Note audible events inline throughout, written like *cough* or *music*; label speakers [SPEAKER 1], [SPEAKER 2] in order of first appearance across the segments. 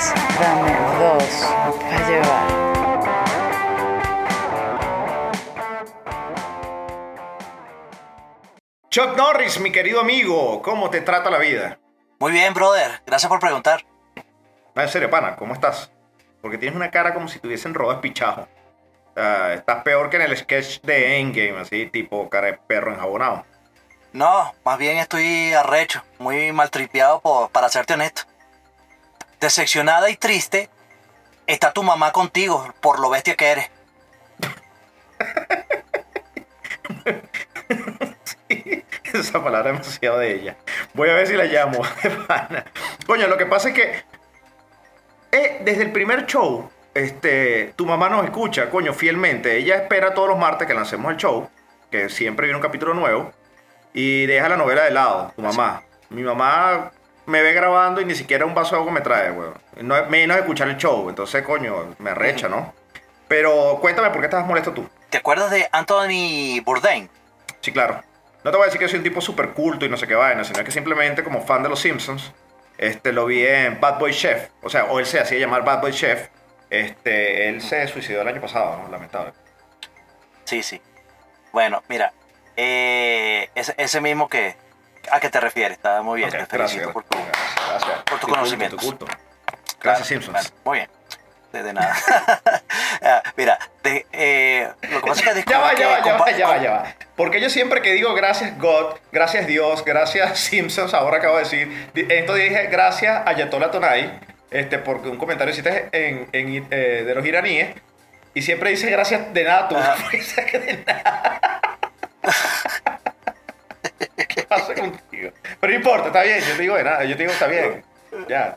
[SPEAKER 1] tres, dame dos para llevar.
[SPEAKER 2] Chuck Norris, mi querido amigo, ¿cómo te trata la vida?
[SPEAKER 3] Muy bien, brother. Gracias por preguntar.
[SPEAKER 2] No, en serio, pana, ¿cómo estás? Porque tienes una cara como si tuviesen robado pichajo. O sea, estás peor que en el sketch de Endgame, así, tipo cara de perro enjabonado.
[SPEAKER 3] No, más bien estoy arrecho, muy maltripeado por, para serte honesto. Decepcionada y triste está tu mamá contigo por lo bestia que eres. *laughs*
[SPEAKER 2] Esa palabra es demasiado de ella. Voy a ver si la llamo. *laughs* Coño, lo que pasa es que eh, desde el primer show, este, tu mamá nos escucha, coño, fielmente. Ella espera todos los martes que lancemos el show, que siempre viene un capítulo nuevo, y deja la novela de lado, tu mamá. Mi mamá me ve grabando y ni siquiera un vaso de agua me trae, weón. No, menos escuchar el show, entonces, coño, me arrecha, ¿no? Pero cuéntame, ¿por qué estás molesto tú?
[SPEAKER 3] ¿Te acuerdas de Anthony Bourdain?
[SPEAKER 2] Sí, claro. No te voy a decir que soy un tipo súper culto y no sé qué vaina, sino que simplemente como fan de los Simpsons, este, lo vi en Bad Boy Chef. O sea, o él se hacía llamar Bad Boy Chef. Este, él se suicidó el año pasado, ¿no? Lamentable.
[SPEAKER 3] Sí, sí. Bueno, mira, eh, ese, ese mismo que a qué te refieres, está muy bien. Te
[SPEAKER 2] gracias.
[SPEAKER 3] felicito por tu,
[SPEAKER 2] Gracias.
[SPEAKER 3] por tu conocimiento.
[SPEAKER 2] culto.
[SPEAKER 3] Claro,
[SPEAKER 2] Gracias, Simpsons.
[SPEAKER 3] bueno, muy bien. De, de nada. *laughs* Ah, Mira, de, eh, lo que pasa es que
[SPEAKER 2] Ya va, ya va, ya va, ya va, ya va. Porque yo siempre que digo gracias God, gracias Dios, gracias *laughs* Simpsons, ahora acabo de decir, esto dije gracias Ayatollah Tonay, este, porque un comentario hiciste en, en, eh, de los iraníes, y siempre dice gracias de nada tú. *laughs* Dice que de nada. ¿Qué pasa contigo? Pero no importa, está bien, yo te digo de nada, yo te digo está bien. Ya.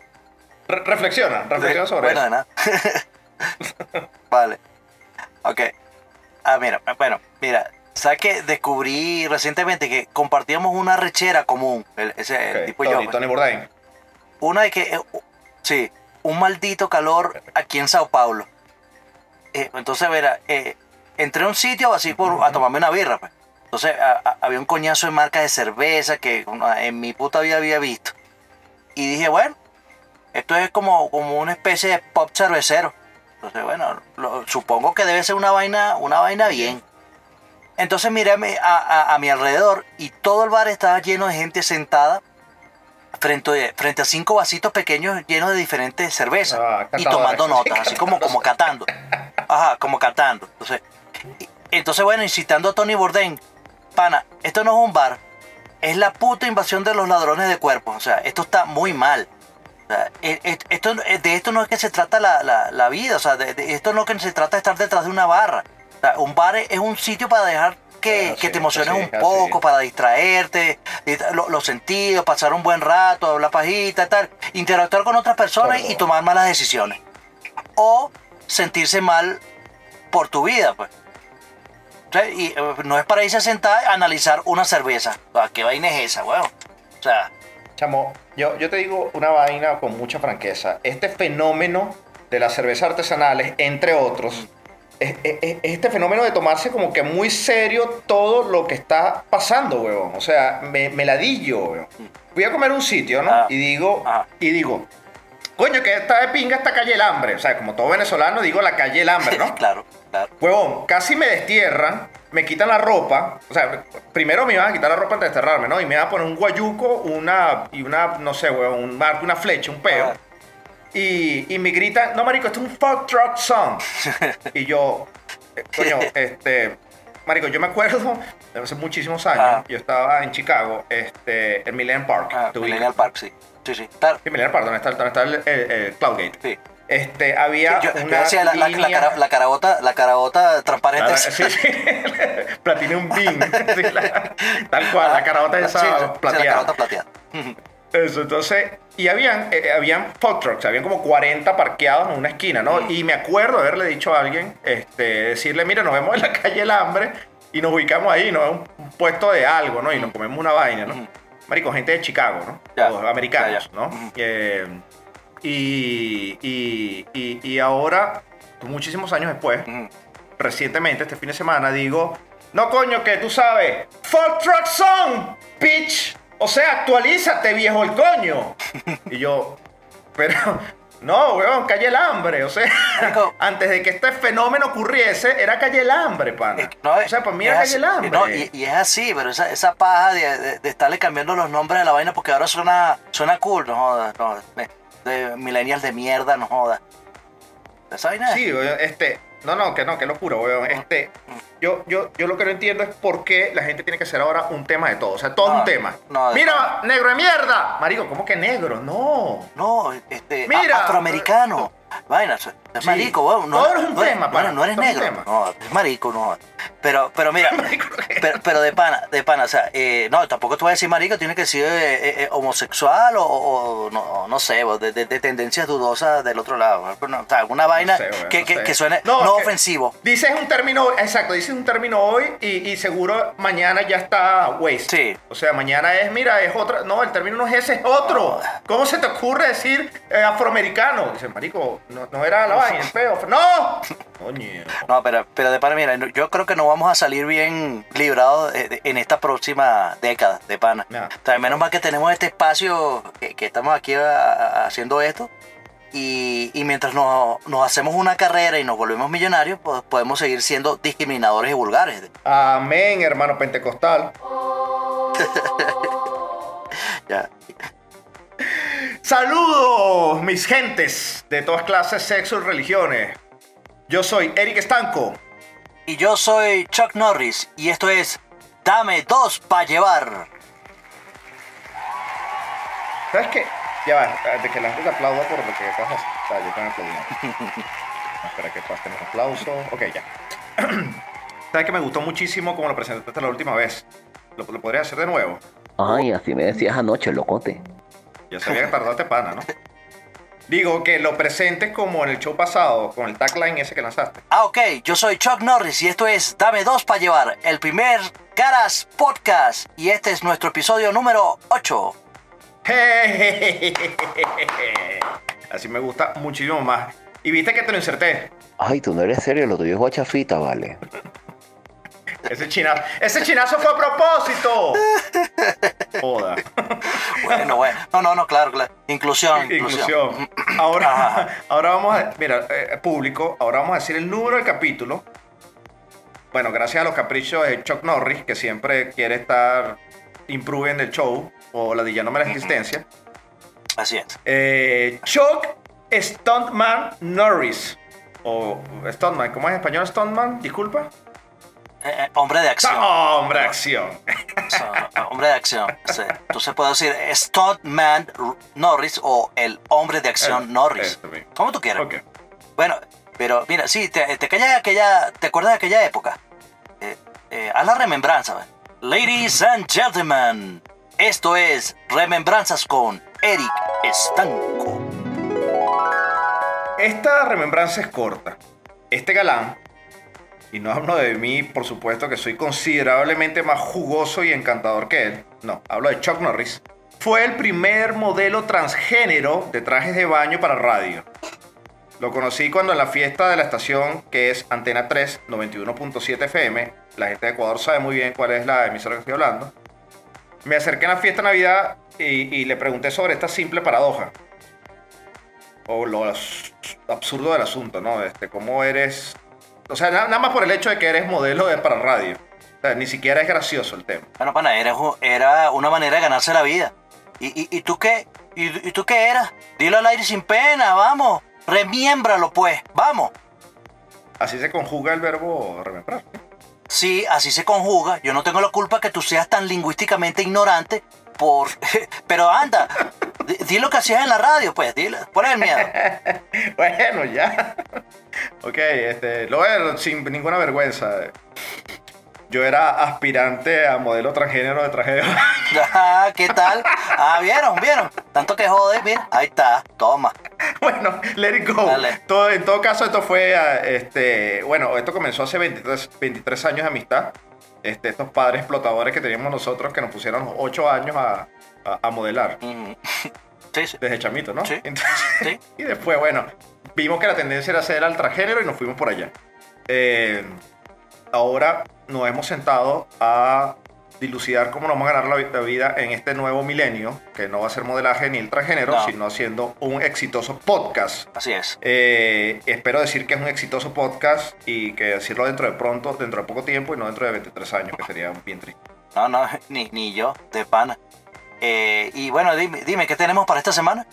[SPEAKER 2] Re- reflexiona, reflexiona sobre
[SPEAKER 3] bueno,
[SPEAKER 2] eso.
[SPEAKER 3] de nada. *laughs* vale. Ok. Ah, mira, bueno, mira. ¿Sabes que Descubrí recientemente que compartíamos una rechera común, el, ese el
[SPEAKER 2] Ok,
[SPEAKER 3] tipo y yo.
[SPEAKER 2] Tony,
[SPEAKER 3] pues.
[SPEAKER 2] Bourdain.
[SPEAKER 3] Una de que, eh, sí, un maldito calor aquí en Sao Paulo. Eh, entonces, verá, eh, entré a un sitio así por, a tomarme una birra. Pues. Entonces, a- a- había un coñazo de marca de cerveza que en mi puta vida había visto. Y dije, bueno, esto es como, como una especie de pop cervecero. Entonces, bueno, lo- supongo que debe ser una vaina, una vaina bien. Entonces miré a mi, a- a- mi alrededor y todo el bar estaba lleno de gente sentada frente, frente a cinco vasitos pequeños llenos de diferentes cervezas
[SPEAKER 2] Ah,
[SPEAKER 3] y tomando notas, así como, como *laughs* catando. Ajá, como catando. Entonces, entonces, bueno, incitando a Tony Bourdain, pana, esto no es un bar, es la puta invasión de los ladrones de cuerpos. O sea, esto está muy mal. O sea, e- e- esto, de esto no es que se trata la, la- la vida, o sea, de, de esto no es que se trata de estar detrás de una barra. O sea, un bar es, un sitio para dejar que,
[SPEAKER 2] Así
[SPEAKER 3] que te emociones un poco, para distraerte, dist- lo- los sentidos, pasar un buen rato, hablar pajita, tal, interactuar con otras personas y tomar malas decisiones. O sentirse mal por tu vida, pues. Y eh, no es para irse a sentar a analizar una cerveza. O sea, ¿Qué vaina es esa, weón? O sea,
[SPEAKER 2] Chamo, yo, yo te digo una vaina con mucha franqueza. Este fenómeno de las cervezas artesanales, entre otros, es, es- es este fenómeno de tomarse como que muy serio todo lo que está pasando, huevón. O sea, me, me ladillo, huevón. Voy a comer un sitio, ¿no?
[SPEAKER 3] Ah.
[SPEAKER 2] Y digo,
[SPEAKER 3] Ah.
[SPEAKER 2] y digo, coño, que está de pinga esta calle El Hambre. O sea, como todo venezolano, digo la calle El Hambre, ¿no? *laughs*
[SPEAKER 3] claro, claro.
[SPEAKER 2] Huevón, casi me destierran, me quitan la ropa. O sea, primero me iban a quitar la ropa antes de desterrarme, ¿no? Y me iban a poner un guayuco, una, y una, no sé, huevón, un marco, una flecha, un peo.
[SPEAKER 3] Ah.
[SPEAKER 2] Y, y me gritan, no, marico, esto es un fuck truck song. *laughs* y yo, eh, coño, *laughs* este, marico, yo me acuerdo, hace muchísimos años,
[SPEAKER 3] Ah.
[SPEAKER 2] yo estaba en Chicago, este, en Millennium Park.
[SPEAKER 3] Ah. Millennial Park, sí. Sí. Sí,
[SPEAKER 2] Millennium Park, donde está, donde está el, el- el Cloudgate.
[SPEAKER 3] Sí.
[SPEAKER 2] Este, había
[SPEAKER 3] Yo, yo
[SPEAKER 2] una
[SPEAKER 3] decía la, la, la,
[SPEAKER 2] línea-
[SPEAKER 3] cara- la carabota, la carabota transparente.
[SPEAKER 2] Claro, sí, sí. *laughs* Platinum Bean. *laughs* Sí, la- tal cual, la esa
[SPEAKER 3] Ah, Sí, sí, sí,
[SPEAKER 2] plateada.
[SPEAKER 3] la carabota plateada. *laughs*
[SPEAKER 2] Eso, entonces, y habían, eh, habían food trucks, habían como 40 parqueados en una esquina, ¿no?
[SPEAKER 3] Mm.
[SPEAKER 2] Y me acuerdo haberle dicho a alguien, este, decirle, mira, nos vemos en la calle El Hambre y nos ubicamos ahí, ¿no? Un, un puesto de algo, ¿no? Y nos comemos una vaina, ¿no?
[SPEAKER 3] Ujú.
[SPEAKER 2] Marico, gente de Chicago, ¿no? Los americanos. ¿no? Eh, y, y, y, y ahora, muchísimos años después,
[SPEAKER 3] Ujú.
[SPEAKER 2] recientemente, este fin de semana, digo, no coño, que tú sabes, Fuck Truck Song, bitch. O sea, actualízate, viejo el coño. *laughs* Y yo, pero, No, weón, calle el hambre. O sea,
[SPEAKER 3] Marico. *laughs*
[SPEAKER 2] antes de que este fenómeno ocurriese, era calle el hambre, pana.
[SPEAKER 3] No,
[SPEAKER 2] o sea, para mí era
[SPEAKER 3] así,
[SPEAKER 2] calle el hambre.
[SPEAKER 3] no, y, y es así, pero esa, esa paja de, de- de estarle cambiando los nombres de la vaina porque ahora suena, suena cool, no jodas, no, de, de millennials de mierda, no jodas. Esa vaina
[SPEAKER 2] Sí, este. No, no, que no, que locura, weón. Este, yo, yo, yo lo que no entiendo es por qué la gente tiene que hacer ahora un tema de todo. O sea, todo
[SPEAKER 3] No,
[SPEAKER 2] un tema.
[SPEAKER 3] no, de-
[SPEAKER 2] Mira, negro de mierda. Marico, ¿cómo que negro? No.
[SPEAKER 3] No, este,
[SPEAKER 2] Mira.
[SPEAKER 3] afroamericano. Vaina, es marico, weón, no,
[SPEAKER 2] Todo es un
[SPEAKER 3] no
[SPEAKER 2] tema,
[SPEAKER 3] bueno,
[SPEAKER 2] pana,
[SPEAKER 3] no eres negro.
[SPEAKER 2] tema.
[SPEAKER 3] No, es marico, no. Pero, pero mira, *laughs* pero, pero de pana, de pana, o sea, eh, no, tampoco te voy a decir marico, tiene que ser eh, eh, eh, homosexual o, o no, no sé, de, de- de tendencias dudosas del otro lado. ¿no? O sea, alguna vaina
[SPEAKER 2] sé, weón,
[SPEAKER 3] que,
[SPEAKER 2] no
[SPEAKER 3] que,
[SPEAKER 2] sé.
[SPEAKER 3] que suene
[SPEAKER 2] No,
[SPEAKER 3] no, ofensivo.
[SPEAKER 2] Dices un término, exacto, dices un término hoy y, y seguro mañana ya está waste.
[SPEAKER 3] Sí.
[SPEAKER 2] O sea, mañana es, mira, es otra. No, el término no es ese, es otro. ¿Cómo se te ocurre decir afroamericano? Dice, marico, no, no era la vaina, el peo. ¡No! Coño.
[SPEAKER 3] No, pero, pero de pana, mira, yo creo que no vamos a salir bien librados en esta próxima década, de pana.
[SPEAKER 2] No.
[SPEAKER 3] O sea, menos mal que tenemos este espacio que, que estamos aquí a- a- haciendo esto. Y, y mientras nos, nos hacemos una carrera y nos volvemos millonarios, pues podemos seguir siendo discriminadores y vulgares.
[SPEAKER 2] Amén, hermano pentecostal. *laughs*
[SPEAKER 3] Ya.
[SPEAKER 2] Saludos, mis gentes de todas clases, sexos y religiones. Yo soy Eric Estanco.
[SPEAKER 3] Y yo soy Chuck Norris y esto es Dame dos para llevar.
[SPEAKER 2] ¿Sabes qué? Ya va, de que la gente te aplauda por lo que acabas de hacer. O sea, yo también aplaudiendo. *laughs* Espera que pasen los aplausos. Ok, ya. *clears throat* ¿Sabes que me gustó muchísimo como lo presentaste la última vez? ¿Lo, lo podrías hacer de nuevo?
[SPEAKER 4] Ay, así me decías anoche, locote.
[SPEAKER 2] Ya sabía que tardaste pana, ¿no? Digo que lo presentes como en el show pasado, con el tagline ese que lanzaste.
[SPEAKER 3] Ah, ok, yo soy Chuck Norris y esto es Dame dos para llevar, el primer Caras Podcast. Y este es nuestro episodio número 8. *laughs*
[SPEAKER 2] Así me gusta muchísimo más. Y viste que te lo inserté.
[SPEAKER 4] Ay, tú no eres serio, lo tuyo es guachafita, vale.
[SPEAKER 2] Ese chinazo, ese chinazo fue a propósito. Joda.
[SPEAKER 3] Bueno, bueno. No, no, no, claro, claro. Inclusión, inclusión.
[SPEAKER 2] Inclusión. Ahora,
[SPEAKER 3] Ajá.
[SPEAKER 2] ahora vamos a, mira, eh, público, ahora vamos a decir el número del capítulo. Bueno, gracias a los caprichos de Chuck Norris, que siempre quiere estar improving el show o ladillándome la existencia.
[SPEAKER 3] Así es.
[SPEAKER 2] Eh, Chuck Stuntman Norris. O Stuntman, ¿cómo es en español Stuntman? Disculpa.
[SPEAKER 3] Eh, hombre de acción.
[SPEAKER 2] Hombre, acción.
[SPEAKER 3] O sea, hombre de acción. O sea, tú se puede decir Stuntman Norris o el hombre de acción Norris. Como tú quieras. Bueno, pero mira, sí, te, te, aquella, aquella, ¿te acuerdas de aquella época? Eh, eh, haz la remembranza. Ladies and gentlemen, esto es Remembranzas con Eric Estanco.
[SPEAKER 2] Esta remembranza es corta. Este galán, y no hablo de mí, por supuesto que soy considerablemente más jugoso y encantador que él, no, hablo de Chuck Norris, fue el primer modelo transgénero de trajes de baño para radio. Lo conocí cuando en la fiesta de la estación, que es Antena 3, 91.7 FM, la gente de Ecuador sabe muy bien cuál es la emisora que estoy hablando, me acerqué en la fiesta de Navidad y, y le pregunté sobre esta simple paradoja. O lo absurdo del asunto, ¿no? Este, cómo eres... O sea, na- nada más por el hecho de que eres modelo de para radio. O sea, ni siquiera es gracioso el tema.
[SPEAKER 3] Bueno, pana, era, era una manera de ganarse la vida. ¿Y, y, y tú qué? ¿Y, y tú qué eras? Dilo al aire sin pena, vamos. Remiémbralo, pues, vamos.
[SPEAKER 2] Así se conjuga el verbo remembrar.
[SPEAKER 3] Sí, así se conjuga. Yo no tengo la culpa que tú seas tan lingüísticamente ignorante por... *laughs* Pero anda, di, di lo que hacías en la radio, pues, dilo. ¿Cuál es el miedo? *laughs*
[SPEAKER 2] bueno, ya. Ok, este, lo voy sin ninguna vergüenza. Yo era aspirante a modelo transgénero de traje de baño. *laughs*
[SPEAKER 3] Ah, ¿Qué tal? Ah, ¿vieron? ¿Vieron? Tanto que jode, mira. Ahí está, toma.
[SPEAKER 2] Bueno, let it go.
[SPEAKER 3] Dale.
[SPEAKER 2] Todo, en todo caso, esto fue, ah, este, bueno, esto comenzó hace 23, 23 años de amistad. Este, estos padres explotadores que teníamos nosotros que nos pusieron 8 años a, a- a modelar.
[SPEAKER 3] Sí, sí.
[SPEAKER 2] desde chamito, ¿no?
[SPEAKER 3] Sí.
[SPEAKER 2] Entonces,
[SPEAKER 3] Sí. *laughs*
[SPEAKER 2] y después, bueno, vimos que la tendencia era ser al transgénero y nos fuimos por allá. Eh, ahora nos hemos sentado a dilucidar cómo nos vamos a ganar la, vi- la vida en este nuevo milenio, que no va a ser modelaje ni el transgénero,
[SPEAKER 3] No.
[SPEAKER 2] sino siendo un exitoso podcast.
[SPEAKER 3] Así es.
[SPEAKER 2] Eh, espero decir que es un exitoso podcast y que decirlo dentro de pronto, dentro de poco tiempo y no dentro de 23 años, que sería bien triste.
[SPEAKER 3] No, no, *laughs* ni, ni yo, de pana. Eh, y bueno, dime, dime, ¿qué tenemos para esta semana?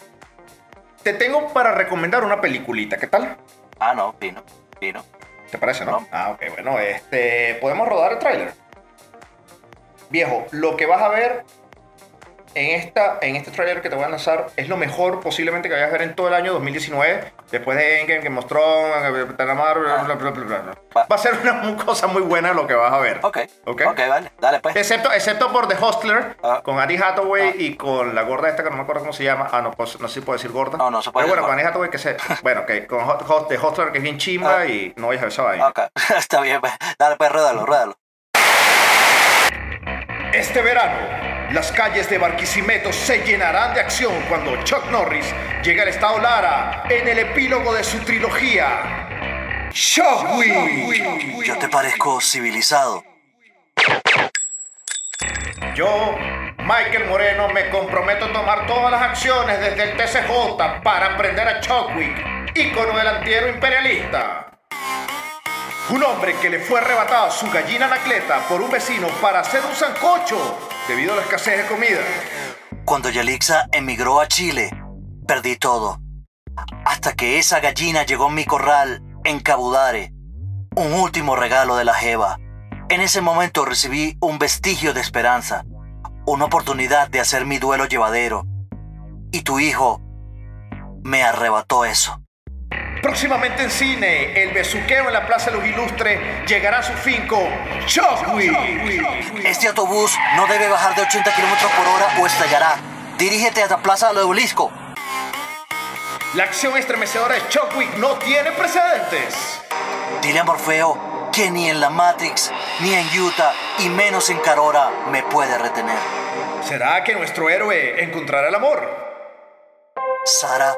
[SPEAKER 2] Te tengo para recomendar una peliculita, ¿qué tal?
[SPEAKER 3] Ah, no, vino, vino.
[SPEAKER 2] ¿Te parece, no?
[SPEAKER 3] No.
[SPEAKER 2] Ah, ok, bueno, este, podemos rodar el tráiler. Viejo, lo que vas a ver en, esta, en este tráiler que te voy a lanzar es lo mejor posiblemente que vayas a ver en todo el año 2019, después de Endgame, que mostró, bla, bla, bla, bla.
[SPEAKER 3] Va.
[SPEAKER 2] A ser una cosa muy buena lo que vas a ver.
[SPEAKER 3] Ok,
[SPEAKER 2] Ok.
[SPEAKER 3] ok, vale, dale pues.
[SPEAKER 2] Excepto, excepto por The Hostler,
[SPEAKER 3] Ah.
[SPEAKER 2] con Annie Hathaway
[SPEAKER 3] Ah.
[SPEAKER 2] y con la gorda esta que no me acuerdo cómo se llama. Ah, no, pues, no sé si puedo decir gorda.
[SPEAKER 3] No, no se puede
[SPEAKER 2] Pero bueno, con Annie Hathaway que se... *laughs* Bueno, que con The Hostler que es bien chimba
[SPEAKER 3] Ah.
[SPEAKER 2] y no vayas a ver esa vaina.
[SPEAKER 3] Ok, *laughs* está bien, pues. Dale pues, ruédalo, ruédalo.
[SPEAKER 2] Este verano, las calles de Barquisimeto se llenarán de acción cuando Chuck Norris llegue al estado Lara en el epílogo de su trilogía. Shockwave.
[SPEAKER 3] Yo te parezco civilizado.
[SPEAKER 2] Yo, Michael Moreno, me comprometo a tomar todas las acciones desde el TCJ para aprender a Chokwick, ícono del antihéroe imperialista. Un hombre que le fue arrebatado su gallina anacleta por un vecino para hacer un sancocho debido a la escasez de comida.
[SPEAKER 3] Cuando Yalixa emigró a Chile, perdí todo. Hasta que esa gallina llegó a mi corral en Cabudare. Un último regalo de la Jeva. En ese momento recibí un vestigio de esperanza. Una oportunidad de hacer mi duelo llevadero. Y tu hijo me arrebató eso.
[SPEAKER 2] Próximamente en cine, el besuqueo en la Plaza de los Ilustres llegará a su fin con Shockwave.
[SPEAKER 3] Este autobús no debe bajar de 80 kilómetros por hora o estallará. Dirígete a la Plaza de Obelisco.
[SPEAKER 2] La acción estremecedora de Shockwave no tiene precedentes.
[SPEAKER 3] Dile a Morfeo que ni en la Matrix, ni en Utah, y menos en Carora me puede retener.
[SPEAKER 2] ¿Será que nuestro héroe encontrará el amor?
[SPEAKER 3] Sara,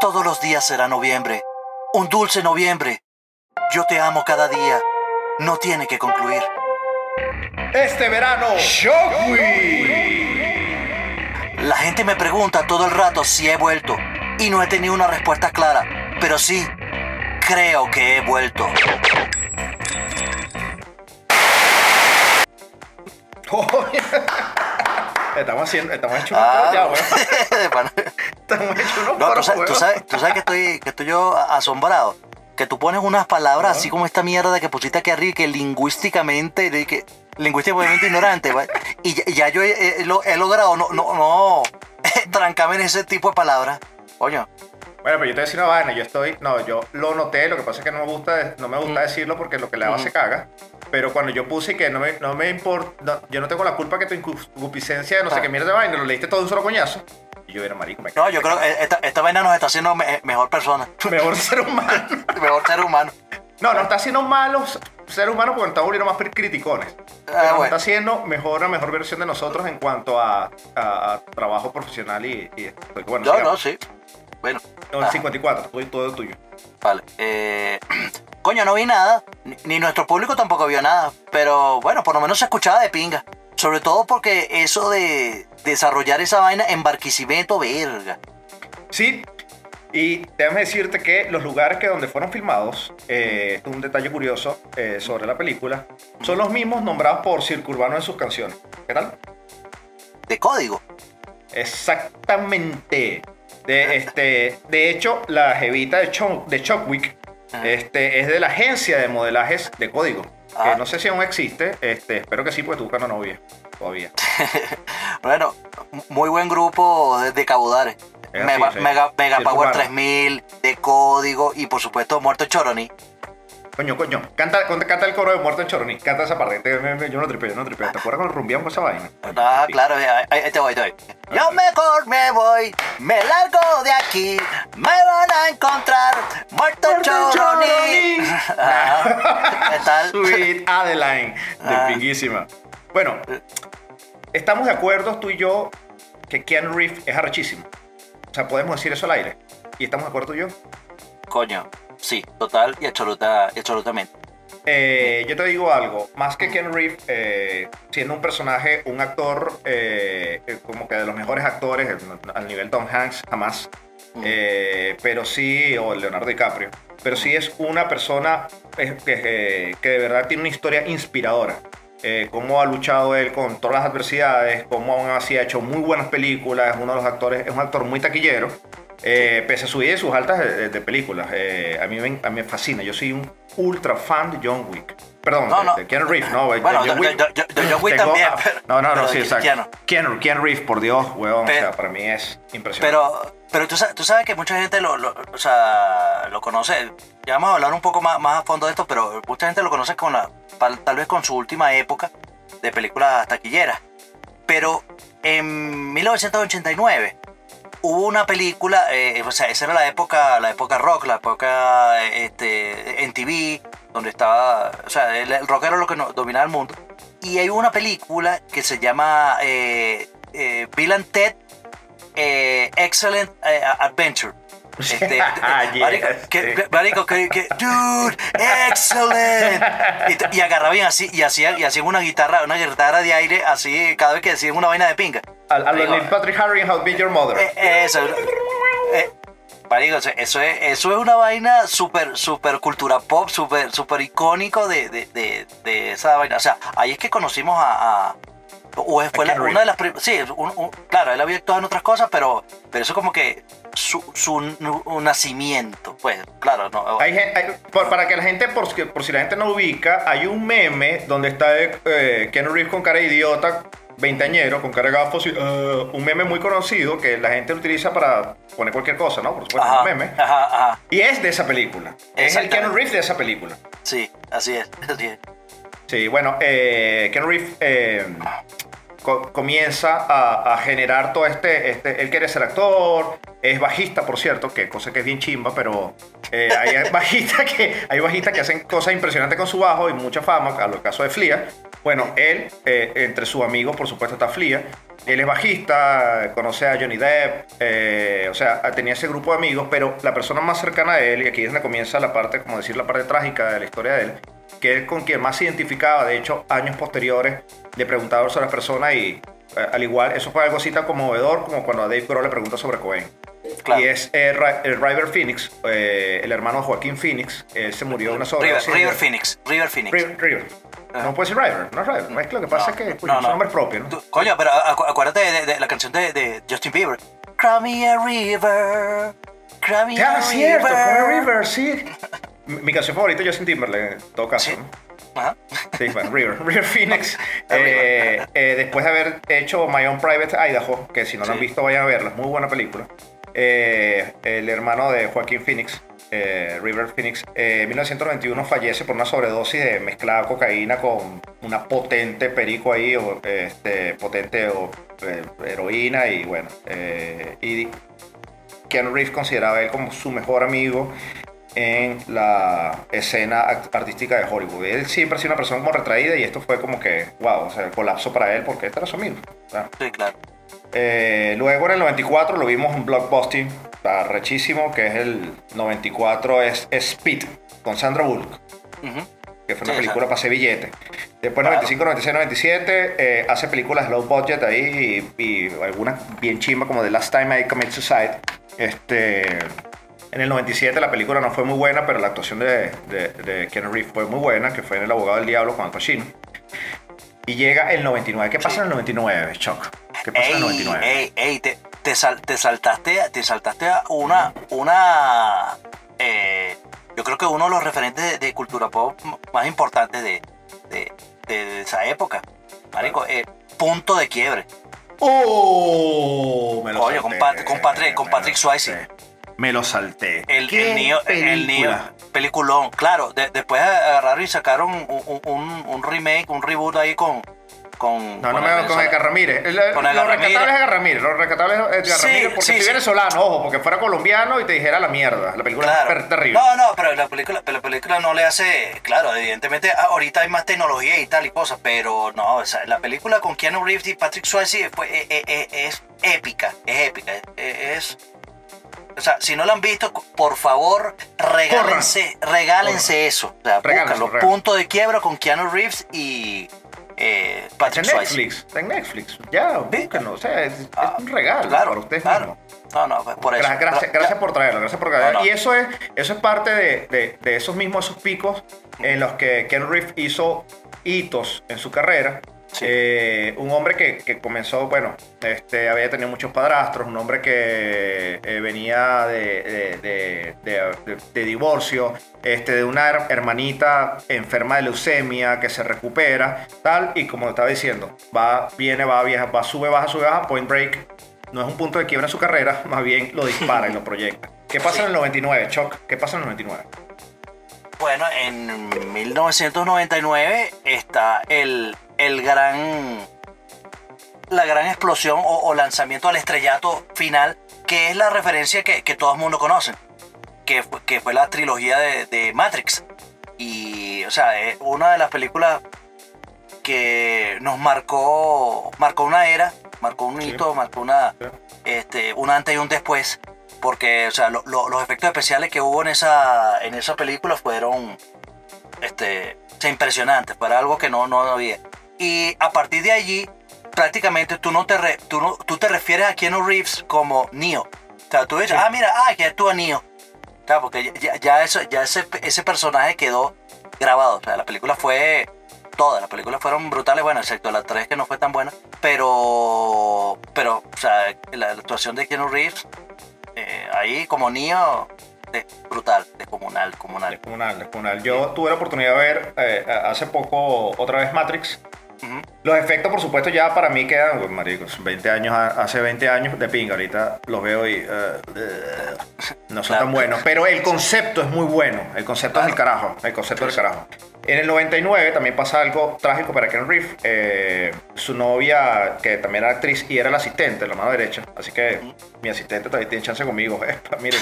[SPEAKER 3] todos los días será noviembre. Un dulce noviembre. Yo te amo cada día. No tiene que concluir.
[SPEAKER 2] Este verano, Shockwave.
[SPEAKER 3] La gente me pregunta todo el rato si he vuelto. Y no he tenido una respuesta clara. Pero sí, creo que he vuelto. *laughs*
[SPEAKER 2] estamos haciendo, estamos hechos
[SPEAKER 3] Ah,
[SPEAKER 2] ya, *laughs*
[SPEAKER 3] pana.
[SPEAKER 2] Estamos hechos unos
[SPEAKER 3] No, tú sabes, tú sabes, tú sabes que, estoy, que estoy yo asombrado. Que tú pones unas palabras así como esta mierda que pusiste aquí arriba, que lingüísticamente, de que, lingüísticamente ignorante, y ya, ya yo he, he logrado no, no, no *laughs* trancarme en ese tipo de palabras. Coño,
[SPEAKER 2] Bueno, pero yo te voy a decir una vaina, yo estoy, no, yo lo noté, lo que pasa es que no me gusta, no me gusta decirlo porque lo que le hago se caga, pero cuando yo puse que no me, no me importa, yo no tengo la culpa que tu incupiscencia de no sé
[SPEAKER 3] Ah.
[SPEAKER 2] qué mierda de vaina, lo leíste todo de un solo coñazo, y yo era marico, me
[SPEAKER 3] no, yo creo que esta, esta vaina nos está haciendo me- mejor persona,
[SPEAKER 2] Mejor ser humano. *laughs*
[SPEAKER 3] mejor ser humano.
[SPEAKER 2] No, no está haciendo malos seres humanos porque nos está volviendo más criticones. Pero
[SPEAKER 3] Ah,
[SPEAKER 2] nos está haciendo mejor, la mejor versión de nosotros en cuanto a, a- a trabajo profesional y, y bueno,
[SPEAKER 3] No, no, sí. Bueno,
[SPEAKER 2] No, el
[SPEAKER 3] ah.
[SPEAKER 2] 54, todo, todo tuyo.
[SPEAKER 3] Vale. Eh, *clears throat* coño, no vi nada. Ni, ni nuestro público tampoco vio nada. Pero bueno, por lo menos se escuchaba de pinga. Sobre todo porque eso de desarrollar esa vaina en Barquisimeto, verga.
[SPEAKER 2] Sí, y déjame decirte que los lugares que donde fueron filmados, eh, un detalle curioso eh, sobre la película, son los mismos nombrados por Circo Urbano en sus canciones. ¿Qué tal?
[SPEAKER 3] De código.
[SPEAKER 2] Exactamente. De, este, de hecho, la jevita de, Cho- de Chokwick
[SPEAKER 3] Ah.
[SPEAKER 2] este, es de la agencia de modelajes de código.
[SPEAKER 3] Ah.
[SPEAKER 2] Que no sé si aún existe. Este, espero que sí, porque tú buscando novia. Todavía. *laughs*
[SPEAKER 3] Bueno, muy buen grupo de, de Cabudare.
[SPEAKER 2] Es
[SPEAKER 3] Mega,
[SPEAKER 2] sí.
[SPEAKER 3] Mega, Mega Power
[SPEAKER 2] Urbano.
[SPEAKER 3] 3000, de código y por supuesto Muerto Choroni.
[SPEAKER 2] Coño, coño. Canta, canta el coro de Muerto en Choroní. Canta esa parte. Yo no tripeo, yo no tripeo. ¿Te acuerdas cuando rumbiamos esa vaina?
[SPEAKER 3] Ah, claro, ahí, te voy, te voy. Yo mejor me voy, me largo de aquí, me van a encontrar muerto
[SPEAKER 2] Muerto.
[SPEAKER 3] Ah, *laughs* ¿Qué tal?
[SPEAKER 2] Sweet Adeline. De
[SPEAKER 3] Ah.
[SPEAKER 2] pinguísima. Bueno, estamos de acuerdo tú y yo que Keanu Reeves es arrechísimo. O sea, podemos decir eso al aire. ¿Y estamos de acuerdo tú y yo?
[SPEAKER 3] Coño, sí, total y absoluta, absolutamente.
[SPEAKER 2] eh, yo te digo algo, más que Ken Reeves, eh, siendo un personaje, un actor, eh, eh, como que de los mejores actores, al nivel Tom Hanks, jamás, eh, pero sí, o Leonardo DiCaprio, pero sí es una persona eh, que, eh, que de verdad tiene una historia inspiradora. Cómo ha luchado él con todas las adversidades, cómo aún así ha hecho muy buenas películas, es uno de los actores, es un actor muy taquillero, eh, pese a su vida y sus altas de, de películas. Eh, a, mí me, a mí me fascina, yo soy un ultra fan de John Wick. Perdón,
[SPEAKER 3] No, no.
[SPEAKER 2] de Keanu Reeves, no,
[SPEAKER 3] Bueno,
[SPEAKER 2] John Wick.
[SPEAKER 3] Wick también, pero-
[SPEAKER 2] no, no, no, sí, exacto.
[SPEAKER 3] Keanu.
[SPEAKER 2] Keanu, Keanu Reeves, por Dios, weón,
[SPEAKER 3] Pero-
[SPEAKER 2] o sea, para mí es impresionante.
[SPEAKER 3] Pero, pero tú, tú sabes que mucha gente lo, lo- o sea, lo conoce. Ya vamos a hablar un poco más, más a fondo de esto, pero mucha gente lo conoce con la, tal vez con su última época de películas taquilleras. Pero en 1989 hubo una película, eh, o sea, esa era la época, la época rock, la época eh, este, en TV, donde estaba, o sea, el, rock era lo que dominaba el mundo. Y hay una película que se llama eh, eh, Bill and Ted eh, Excellent Adventure. Este, *laughs* marico, que,
[SPEAKER 2] sí.
[SPEAKER 3] que- marico, que, que, dude, excellent. Y, y agarraban así, y hacían, y hacían una guitarra, una guitarra de aire, así, cada vez que decían una vaina de pinga. Marico,
[SPEAKER 2] Patrick Harry How Be Your Mother.
[SPEAKER 3] eh, Eso, eh, marico, eso, eso es, eso es una vaina súper, súper cultura pop, súper, súper icónico de, de, de, de esa vaina. O sea, ahí es que conocimos a... a- o fue la-
[SPEAKER 2] Ken
[SPEAKER 3] una de las sí, un- un- claro, él había actuado en otras cosas, pero, pero eso como que su, su nacimiento, pues, claro, no.
[SPEAKER 2] Hay hay- para que la gente, por, si- por si la gente no ubica, hay un meme donde está eh, Keanu Reeves con cara de idiota, veinteañero, con cara de gafos, uh, un meme muy conocido que la gente lo utiliza para poner cualquier cosa, ¿no? Por supuesto,
[SPEAKER 3] ajá,
[SPEAKER 2] un meme.
[SPEAKER 3] ajá, ajá,
[SPEAKER 2] Y es de esa película. Es el. Keanu Reeves de esa película.
[SPEAKER 3] sí, así es, *laughs* así es.
[SPEAKER 2] Sí, bueno, eh, Keanu Reeves eh, co- comienza a, a generar todo este, este... Él quiere ser actor, es bajista, por cierto, que cosa que es bien chimba, pero eh, hay *laughs* bajistas que, hay bajistas que hacen cosas impresionantes con su bajo y mucha fama, a lo caso de Flia. Bueno, él, eh, entre sus amigos, por supuesto, está Flia. Él es bajista, conoce a Johnny Depp, eh, o sea, tenía ese grupo de amigos, pero la persona más cercana a él, y aquí es donde comienza la parte, como decir, la parte trágica de la historia de él, que es con quien más se identificaba, de hecho, años posteriores, le preguntaba sobre la persona y eh, al igual, eso fue algo así tan conmovedor como cuando a Dave Grohl le pregunta sobre Cohen.
[SPEAKER 3] Claro.
[SPEAKER 2] Y es eh, eh, River Phoenix, eh, el hermano de Joaquín Phoenix, él se murió de una
[SPEAKER 3] River,
[SPEAKER 2] sobredosis.
[SPEAKER 3] River Phoenix, River Phoenix.
[SPEAKER 2] River, River. No puede ser River, no es River. Es que lo que pasa es que coño,
[SPEAKER 3] no,
[SPEAKER 2] su
[SPEAKER 3] no.
[SPEAKER 2] nombre es propio, ¿no?
[SPEAKER 3] Coño, pero acu- acuérdate de, de la canción de, de Justin Bieber. Cry me a river. Cry me
[SPEAKER 2] Ah,
[SPEAKER 3] a
[SPEAKER 2] cierto,
[SPEAKER 3] river.
[SPEAKER 2] Cohen River, sí. *laughs* Mi canción favorita es Justin Timberlake, en todo caso.
[SPEAKER 3] Sí. Ajá.
[SPEAKER 2] Sí, bueno, River, *laughs* River Phoenix. eh, eh, después de haber hecho My Own Private Idaho, que si no lo han
[SPEAKER 3] Sí.
[SPEAKER 2] visto vayan a verla, es muy buena película. Eh, el hermano de Joaquín Phoenix, eh, River Phoenix, eh, en 1991 fallece por una sobredosis de mezclada cocaína con una potente perico ahí, o este, potente o, eh, heroína y bueno. y Keanu Reeves consideraba a él como su mejor amigo en la escena artística de Hollywood. Él siempre ha sido una persona como retraída y esto fue como que, wow, o sea, el colapso para él porque este era su amigo. ¿verdad?
[SPEAKER 3] Sí, claro.
[SPEAKER 2] Eh, luego en el 94 lo vimos en Blockbuster, está rechísimo, que es el 94 es, es Speed, con Sandra Bullock,
[SPEAKER 3] Ujú.
[SPEAKER 2] que fue una
[SPEAKER 3] Sí,
[SPEAKER 2] película para hacer. Después
[SPEAKER 3] Claro.
[SPEAKER 2] 95, 96, 97 eh, hace películas low budget ahí y, y algunas bien chimba como The Last Time I Commit Suicide. Este, en el 97 la película no fue muy buena, pero la actuación de, de, de Keanu Reeves fue muy buena, que fue en El abogado del diablo con Al Pacino. Y llega el 99. ¿Qué pasa en el 99, Chuck? ¿Qué pasa en el 99?
[SPEAKER 3] Ey, ey, te, te, sal- te saltaste, te saltaste a una, una, eh, yo creo que uno de los referentes de, de cultura pop más importantes de, de, de esa época. Marico, eh, punto de quiebre.
[SPEAKER 2] ¡Oh! Me lo salté.
[SPEAKER 3] con Pat- con Patrick- con Patrick Swayze.
[SPEAKER 2] Me lo salté.
[SPEAKER 3] El,
[SPEAKER 2] ¿Qué
[SPEAKER 3] el niño, el niño,
[SPEAKER 2] película?
[SPEAKER 3] peliculón. Claro, de- después agarraron y sacaron un, un- un remake, un reboot ahí con, con.
[SPEAKER 2] No, no
[SPEAKER 3] con
[SPEAKER 2] me
[SPEAKER 3] el
[SPEAKER 2] hagas con. Edgar Ramírez. El-
[SPEAKER 3] Con
[SPEAKER 2] lo
[SPEAKER 3] Edgar
[SPEAKER 2] rescatable
[SPEAKER 3] Ramírez.
[SPEAKER 2] es Edgar Ramírez. Lo rescatable es Edgar
[SPEAKER 3] Sí,
[SPEAKER 2] Ramírez porque
[SPEAKER 3] sí,
[SPEAKER 2] si
[SPEAKER 3] sí.
[SPEAKER 2] venezolano, ojo, porque fuera colombiano y te dijera la mierda. La película
[SPEAKER 3] Claro.
[SPEAKER 2] es terrible.
[SPEAKER 3] No, no, pero la película, la película no le hace, claro, evidentemente ah, ahorita hay más tecnología y tal y cosas, pero no, o sea, la película con Keanu Reeves y Patrick Swayze eh, es épica, es épica, es, es- o sea, si no lo han visto, por favor, regálense, regálense eso. O sea,
[SPEAKER 2] Regálense,
[SPEAKER 3] búscalo. Punto de quiebra con Keanu Reeves y eh,
[SPEAKER 2] Está
[SPEAKER 3] Patrick
[SPEAKER 2] en. Netflix, está en Netflix. Ya, búsquenlo. O sea, es, es
[SPEAKER 3] Ah,
[SPEAKER 2] un regalo
[SPEAKER 3] claro,
[SPEAKER 2] para ustedes
[SPEAKER 3] claro.
[SPEAKER 2] mismos.
[SPEAKER 3] No, no, pues, por eso.
[SPEAKER 2] Gra- Gracias, por traerlo, gracias por traerlo.
[SPEAKER 3] No, no.
[SPEAKER 2] Y eso es, eso es parte de, de- de esos mismos, esos picos en los que Ken Reeves hizo hitos en su carrera.
[SPEAKER 3] Sí.
[SPEAKER 2] Eh, un hombre que, que comenzó, bueno, este, había tenido muchos padrastros, un hombre que eh, venía de, de- de- de- de- de divorcio, este, de una her- hermanita enferma de leucemia que se recupera, tal, y como estaba diciendo, va, viene, va, viaja, va, sube, baja, sube, baja, Point Break no es un punto de quiebra en su carrera, *laughs* más bien lo dispara y lo proyecta. ¿Qué pasa
[SPEAKER 3] Sí.
[SPEAKER 2] en el 99, Chuck? ¿Qué pasa en el 99?
[SPEAKER 3] Bueno, en 1999 está el, el gran. La gran explosión o, o lanzamiento al estrellato final, que es la referencia que, que todo el mundo conoce, que, que fue la trilogía de, de Matrix. Y, o sea, es una de las películas que nos marcó, marcó una era, marcó un
[SPEAKER 2] Sí.
[SPEAKER 3] hito, marcó una,
[SPEAKER 2] Sí.
[SPEAKER 3] este, un antes y un después, porque, o sea, lo- lo- los efectos especiales que hubo en esa, en esa película fueron, este, impresionantes, fue algo que no, no había. Y a partir de allí, prácticamente tú no te, re- tú no, tú te refieres a Keanu Reeves como Neo. O sea, tú dices,
[SPEAKER 2] Sí.
[SPEAKER 3] ah, mira, ah, que actúa Neo. Claro, porque ya, ya, eso, ya ese, ese personaje quedó grabado. O sea, la película fue todas, las películas fueron brutales, bueno, excepto la 3 que no fue tan buena, pero, pero, o sea, la, la actuación de Keanu Reeves, eh, ahí como Neo, de- brutal, descomunal, comunal.
[SPEAKER 2] Descomunal, descomunal. Yo tuve la oportunidad de ver eh, hace poco otra vez Matrix.
[SPEAKER 3] at
[SPEAKER 2] Los efectos, por supuesto, ya para mí quedan, pues, maricos, 20 años, hace 20 años de pinga. Ahorita los veo y eh, no son
[SPEAKER 3] Claro.
[SPEAKER 2] tan buenos. Pero el concepto es muy bueno. El concepto es el carajo. El concepto es el carajo. En el 99 también pasa algo trágico para Ken Reeves. Eh, su novia, que también era actriz y era la asistente, la mano derecha. Así que mi asistente todavía tiene chance conmigo. *laughs* Eh, mire,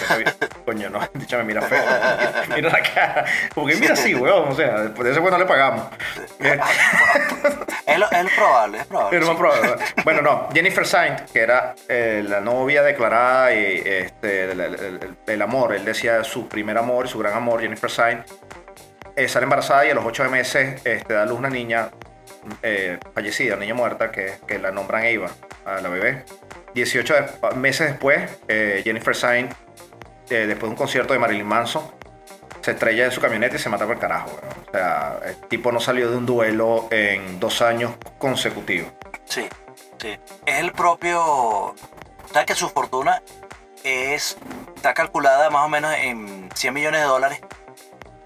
[SPEAKER 2] coño, no, *laughs* me mira feo. *laughs* Mira la cara. Porque mira así, weón. O sea, de ese weón no le pagamos.
[SPEAKER 3] Es, lo, es probable, es probable. sí.
[SPEAKER 2] Bueno, no, Jennifer Saint, que era eh, la novia declarada y este, el, el- el- el amor, él decía su primer amor y su gran amor, Jennifer Saint, eh, sale embarazada y a los ocho meses este, da a luz una niña eh, fallecida, una niña muerta, que, que la nombran Eva, a la bebé. 18 de- meses después, eh, Jennifer Saint, después de un concierto de Marilyn Manson, se estrella en su camioneta y se mata por carajo. O sea, el tipo no salió de un duelo en dos años consecutivos.
[SPEAKER 3] Sí, sí. Es el propio. ¿Sabes que su fortuna es. está calculada más o menos en 100 millones de dólares?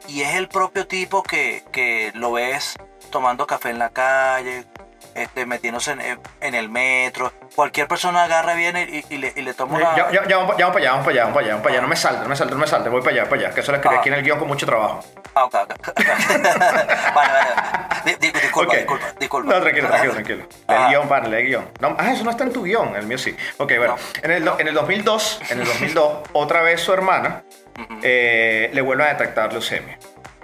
[SPEAKER 3] Y es el propio tipo que, que lo ves tomando café en la calle, este, metiéndose en, en el metro. Cualquier persona agarra, viene y, y le, y le toma una.
[SPEAKER 2] Ya, ya, ya vamos, para allá, vamos para allá, vamos para allá, vamos para allá. No me salte, no me salte, no me salte. Voy para allá, para allá. Que eso lo escribí
[SPEAKER 3] Ah.
[SPEAKER 2] aquí en el guion con mucho trabajo.
[SPEAKER 3] Ah, ok, ok, *laughs* vale, vale. Di- di- disculpa, disculpa, disculpa.
[SPEAKER 2] No, tranquilo, tranquilo, tranquilo. Lee
[SPEAKER 3] Ajá.
[SPEAKER 2] el guion, pan, lee el guion. No, ah, eso no está en tu guion, el mío sí. Ok, bueno. En, el, do- en el 2002, en el 2002, otra vez su hermana eh, le vuelve a detectar leucemia.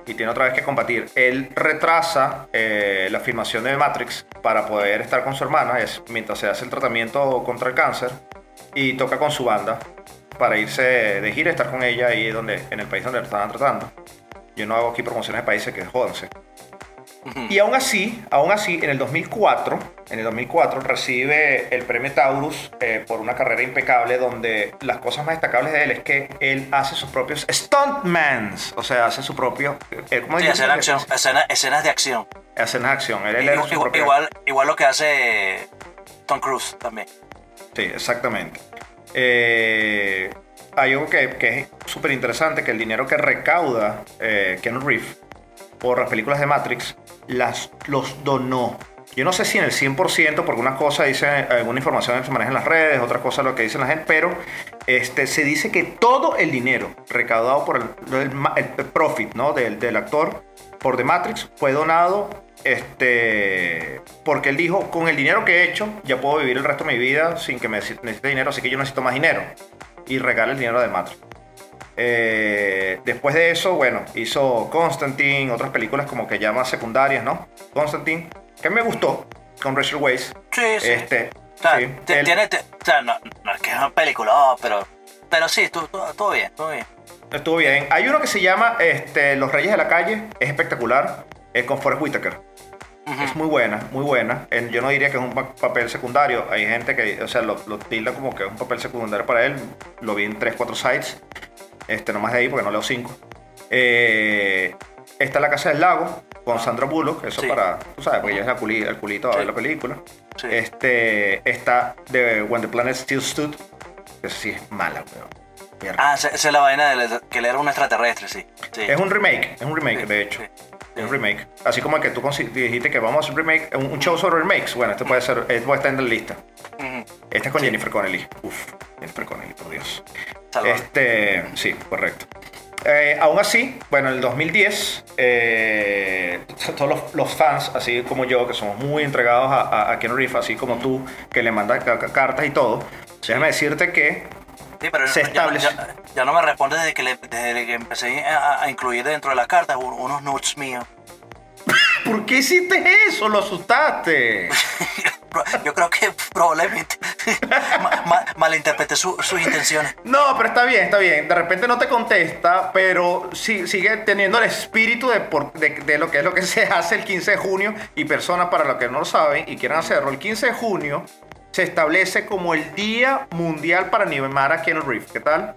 [SPEAKER 2] Y tiene otra vez que combatir. Él retrasa eh, la filmación de Matrix para poder estar con su hermana es, mientras se hace el tratamiento contra el cáncer. Y toca con su banda para irse de gira estar con ella ahí donde, en el país donde lo estaban tratando. Yo no hago aquí promociones de países que jódanse. Y aún así, aún así, en el 2004, en el 2004 recibe el premio Taurus eh, por una carrera impecable donde las cosas más destacables de él es que él hace sus propios stuntmans, o sea, hace su propio... eh, ¿cómo
[SPEAKER 3] Sí, escena acción, escena- escenas de acción.
[SPEAKER 2] Escenas de acción. Él, él
[SPEAKER 3] Igual, igual,
[SPEAKER 2] propio-
[SPEAKER 3] igual, igual lo que hace Tom Cruise también.
[SPEAKER 2] Sí, exactamente. Eh, hay algo que, que es súper interesante, que el dinero que recauda Keanu Reeves por las películas de Matrix, las, los donó. Yo no sé si en el 100%, porque una cosa dice alguna información se maneja en las redes, otra cosa lo que dicen la gente, pero este, se dice que todo el dinero recaudado por el, profit ¿no? del, del actor por The Matrix fue donado este, porque él dijo, con el dinero que he hecho, ya puedo vivir el resto de mi vida sin que me necesite dinero, así que yo necesito más dinero. Y regala el dinero de Matrix. Eh, después de eso, bueno, hizo Constantine, otras películas como que ya más secundarias, ¿no? Constantine, que me gustó, con Rachel Weisz.
[SPEAKER 3] Sí, sí.
[SPEAKER 2] Este,
[SPEAKER 3] O sea,
[SPEAKER 2] sí,
[SPEAKER 3] te-
[SPEAKER 2] él-
[SPEAKER 3] tiene, te- o sea, no, no es que es una película, oh, pero Pero sí, estuvo, bien, todo bien.
[SPEAKER 2] Estuvo bien. Hay uno que se llama este, Los Reyes de la Calle. Es espectacular. Es con Forrest Whitaker. Es muy buena, muy buena. En- Yo no diría que es un pa- papel secundario. Hay gente que, o sea, lo, lo tilda como que es un papel secundario para él. Lo vi en 3, 4 sites. Este, no más de ahí porque no leo 5. está La Casa del Lago con Sandra Bullock. Eso
[SPEAKER 3] Sí.
[SPEAKER 2] para, tú sabes, porque ella es la culi- el culito de
[SPEAKER 3] Sí.
[SPEAKER 2] ver la película.
[SPEAKER 3] Sí.
[SPEAKER 2] Este, está de When the Planet Still Stood. Eso sí es mala, weón. Mierda.
[SPEAKER 3] Ah, esa es la vaina de que él era un extraterrestre, sí. sí.
[SPEAKER 2] Es un remake, es un remake
[SPEAKER 3] Sí,
[SPEAKER 2] de hecho.
[SPEAKER 3] sí,
[SPEAKER 2] Es un remake. Así como el que tú dijiste que vamos a hacer remake, un, un show sobre remakes. Bueno, este puede ser, este puede estar en la lista.
[SPEAKER 3] Ujú.
[SPEAKER 2] Este es con Jennifer Connelly. Uf, Jennifer Connelly, por Dios. Este, sí, correcto. Eh, aún así, bueno, en el 2010, eh, todos los, los fans, así como yo, que somos muy entregados a, a, a Keanu Reeves, así como tú, que le mandas ca- ca- cartas y todo, déjame decirte que
[SPEAKER 3] Sí, pero
[SPEAKER 2] se
[SPEAKER 3] ya- ya,
[SPEAKER 2] establece-
[SPEAKER 3] ya- ya no me responde desde que, le- desde que empecé a, a incluir dentro de las cartas un- unos nudes míos. *laughs*
[SPEAKER 2] ¿Por qué hiciste eso? Lo asustaste. *laughs*
[SPEAKER 3] Yo creo que probablemente *laughs* ma- ma- malinterpreté su- sus intenciones.
[SPEAKER 2] No, pero está bien, está bien. De repente no te contesta, pero sí, sigue teniendo el espíritu de, por- de, de lo que es lo que *laughs* se hace el 15 de junio. Y personas, para los que no lo saben y quieran hacerlo, el 15 de junio se establece como el Día Mundial para animar a Keanu Reeves. ¿Qué tal?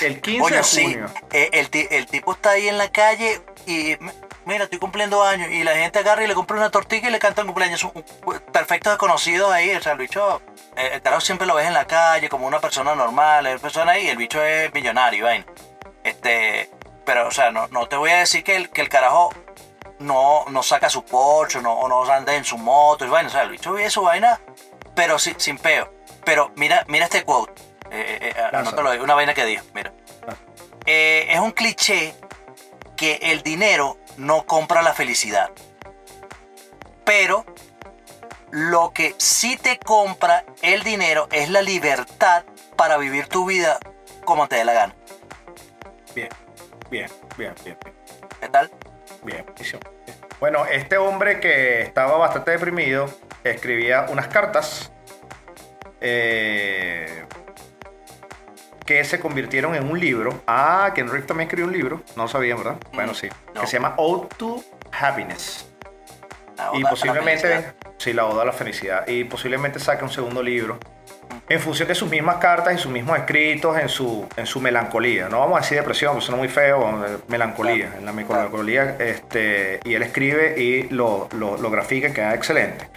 [SPEAKER 2] El 15
[SPEAKER 3] Coño,
[SPEAKER 2] de
[SPEAKER 3] sí,
[SPEAKER 2] junio.
[SPEAKER 3] eh, el, el tipo está ahí en la calle y mira, estoy cumpliendo años y la gente agarra y le compra una tortilla y le canta un cumpleaños. Un- un- Perfectos desconocidos ahí, o sea, el bicho, eh, el carajo siempre lo ves en la calle como una persona normal, es persona ahí, el bicho es millonario, vaina. Este, pero, o sea, no, no te voy a decir que el, que el carajo no, no saca su Porsche no, o no anda en su moto y vaina, o sea, el bicho vive su vaina, pero sin, sin peo. Pero mira, mira este quote, eh, eh, eh, anótalo ahí, una vaina que dijo, mira. Eh, es un cliché que el dinero no compra la felicidad. Pero lo que sí te compra el dinero es la libertad para vivir tu vida como te dé la gana.
[SPEAKER 2] Bien, bien, bien, bien, bien.
[SPEAKER 3] ¿Qué tal?
[SPEAKER 2] Bien, buenísimo. Bueno, este hombre que estaba bastante deprimido escribía unas cartas eh, que se convirtieron en un libro. Ah, que Rick también escribió un libro. No sabían, ¿verdad? Bueno, sí.
[SPEAKER 3] no.
[SPEAKER 2] Que se llama Ode to Happiness. Y posiblemente, sí, la oda a la felicidad. Y posiblemente saque un segundo libro en función de sus mismas cartas y sus mismos escritos en su, en su melancolía. No vamos a decir depresión, porque suena muy feo, melancolía.
[SPEAKER 3] Claro.
[SPEAKER 2] En la melancolía, este, y él escribe y lo, lo, lo grafica y queda excelente.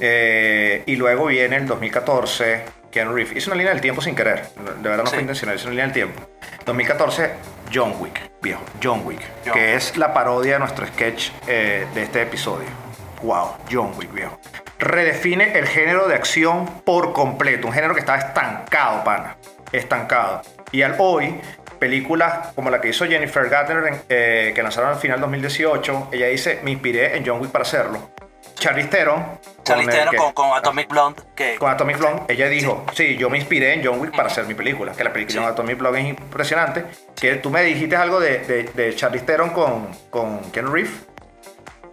[SPEAKER 2] Eh, y luego viene el 2014, Keanu Reeves. Hizo una línea del tiempo sin querer. De verdad no
[SPEAKER 3] Sí.
[SPEAKER 2] fue intencional, hizo una línea del tiempo. 2014, John Wick, viejo. John Wick.
[SPEAKER 3] John
[SPEAKER 2] que es la parodia de nuestro sketch eh, de este episodio. Wow, John Wick, viejo. Redefine el género de acción por completo. Un género que estaba estancado, pana. Estancado. Y al hoy, películas como la que hizo Jennifer Garner, eh, que lanzaron al final 2018, ella dice, me inspiré en John Wick para hacerlo. Charlize Theron. con
[SPEAKER 3] Charlize Theron con, con Atomic Blonde, que
[SPEAKER 2] con Atomic Blonde, ella dijo, sí. yo me inspiré en John Wick para hacer mi película, que la película
[SPEAKER 3] Sí.
[SPEAKER 2] de Atomic Blonde es impresionante. Que tú me dijiste algo de, de, de Charlize Theron con, con Ken Reeves.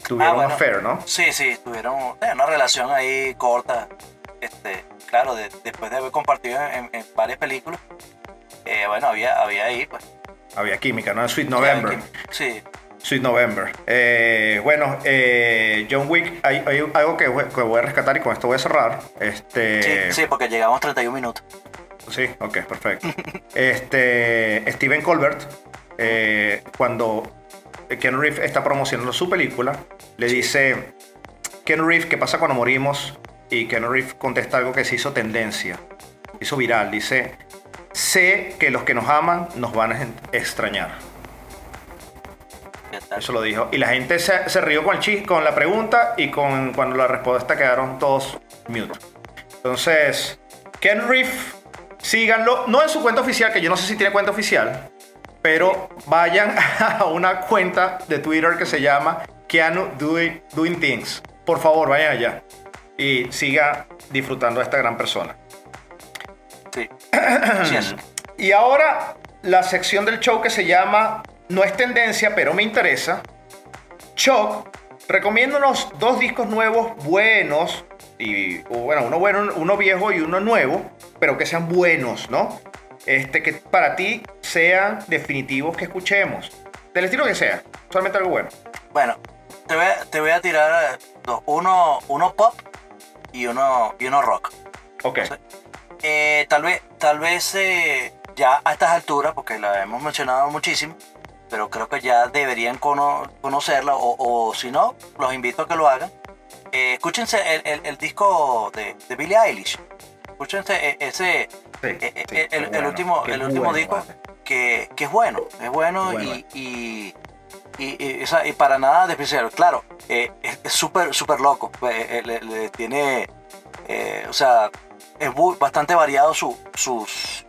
[SPEAKER 2] Tuvieron
[SPEAKER 3] Ah, bueno.
[SPEAKER 2] un affair, ¿no?
[SPEAKER 3] Sí, sí, tuvieron eh, una relación ahí corta. Este, claro, de- después de haber compartido en, en varias películas. eh, bueno, había, había ahí, pues.
[SPEAKER 2] Había química, ¿no? En Sweet November.
[SPEAKER 3] Sí,
[SPEAKER 2] Sweet November. Eh, bueno, eh, John Wick, hay, hay algo que voy, que voy a rescatar y con esto voy a cerrar. Este,
[SPEAKER 3] sí, sí, porque llegamos 31 minutos.
[SPEAKER 2] Sí, ok, perfecto. *laughs* Este, Steven Colbert, eh, cuando Ken Reeves está promocionando su película, le dice, Ken Reeves, ¿qué pasa cuando morimos? Y Ken Reeves contesta algo que se hizo tendencia, hizo viral, dice, sé que los que nos aman nos van a extrañar. Eso lo dijo. Y la gente se, se rió con, el chis, con la pregunta y con cuando la respuesta quedaron todos mute. Entonces, Ken Reeves, síganlo. No en su cuenta oficial, que yo no sé si tiene cuenta oficial, pero vayan *laughs* a una cuenta de Twitter que se llama Keanu Doing, Doing Things. Por favor, vayan allá y siga disfrutando de esta gran persona.
[SPEAKER 3] Sí. *clears throat* Sí.
[SPEAKER 2] Y ahora la sección del show que se llama No es tendencia, pero me interesa. Choc, recomiéndonos dos discos nuevos buenos. Y bueno, uno bueno, uno viejo y uno nuevo, pero que sean buenos, ¿no? este, que para ti sean definitivos que escuchemos. Del estilo que sea, solamente algo bueno.
[SPEAKER 3] Bueno, te voy a, te voy a tirar eh, dos. Uno, uno pop y uno, y uno rock.
[SPEAKER 2] Ok.
[SPEAKER 3] Eh, tal vez, tal vez eh, ya a estas alturas, porque la hemos mencionado muchísimo, pero creo que ya deberían cono- conocerla, o, o si no, los invito a que lo hagan. Eh, escúchense el, el- el disco de, de Billie Eilish. Escúchense e- ese,
[SPEAKER 2] Sí,
[SPEAKER 3] eh, eh,
[SPEAKER 2] sí,
[SPEAKER 3] el,
[SPEAKER 2] bueno,
[SPEAKER 3] último, el último
[SPEAKER 2] bueno,
[SPEAKER 3] disco
[SPEAKER 2] vale.
[SPEAKER 3] que, que es bueno, es bueno,
[SPEAKER 2] Bueno.
[SPEAKER 3] y, y, y- y- sea, y para nada despreciable. Claro, eh, es súper súper loco, eh, eh, le, le tiene, eh, o sea, es bastante variado su, sus,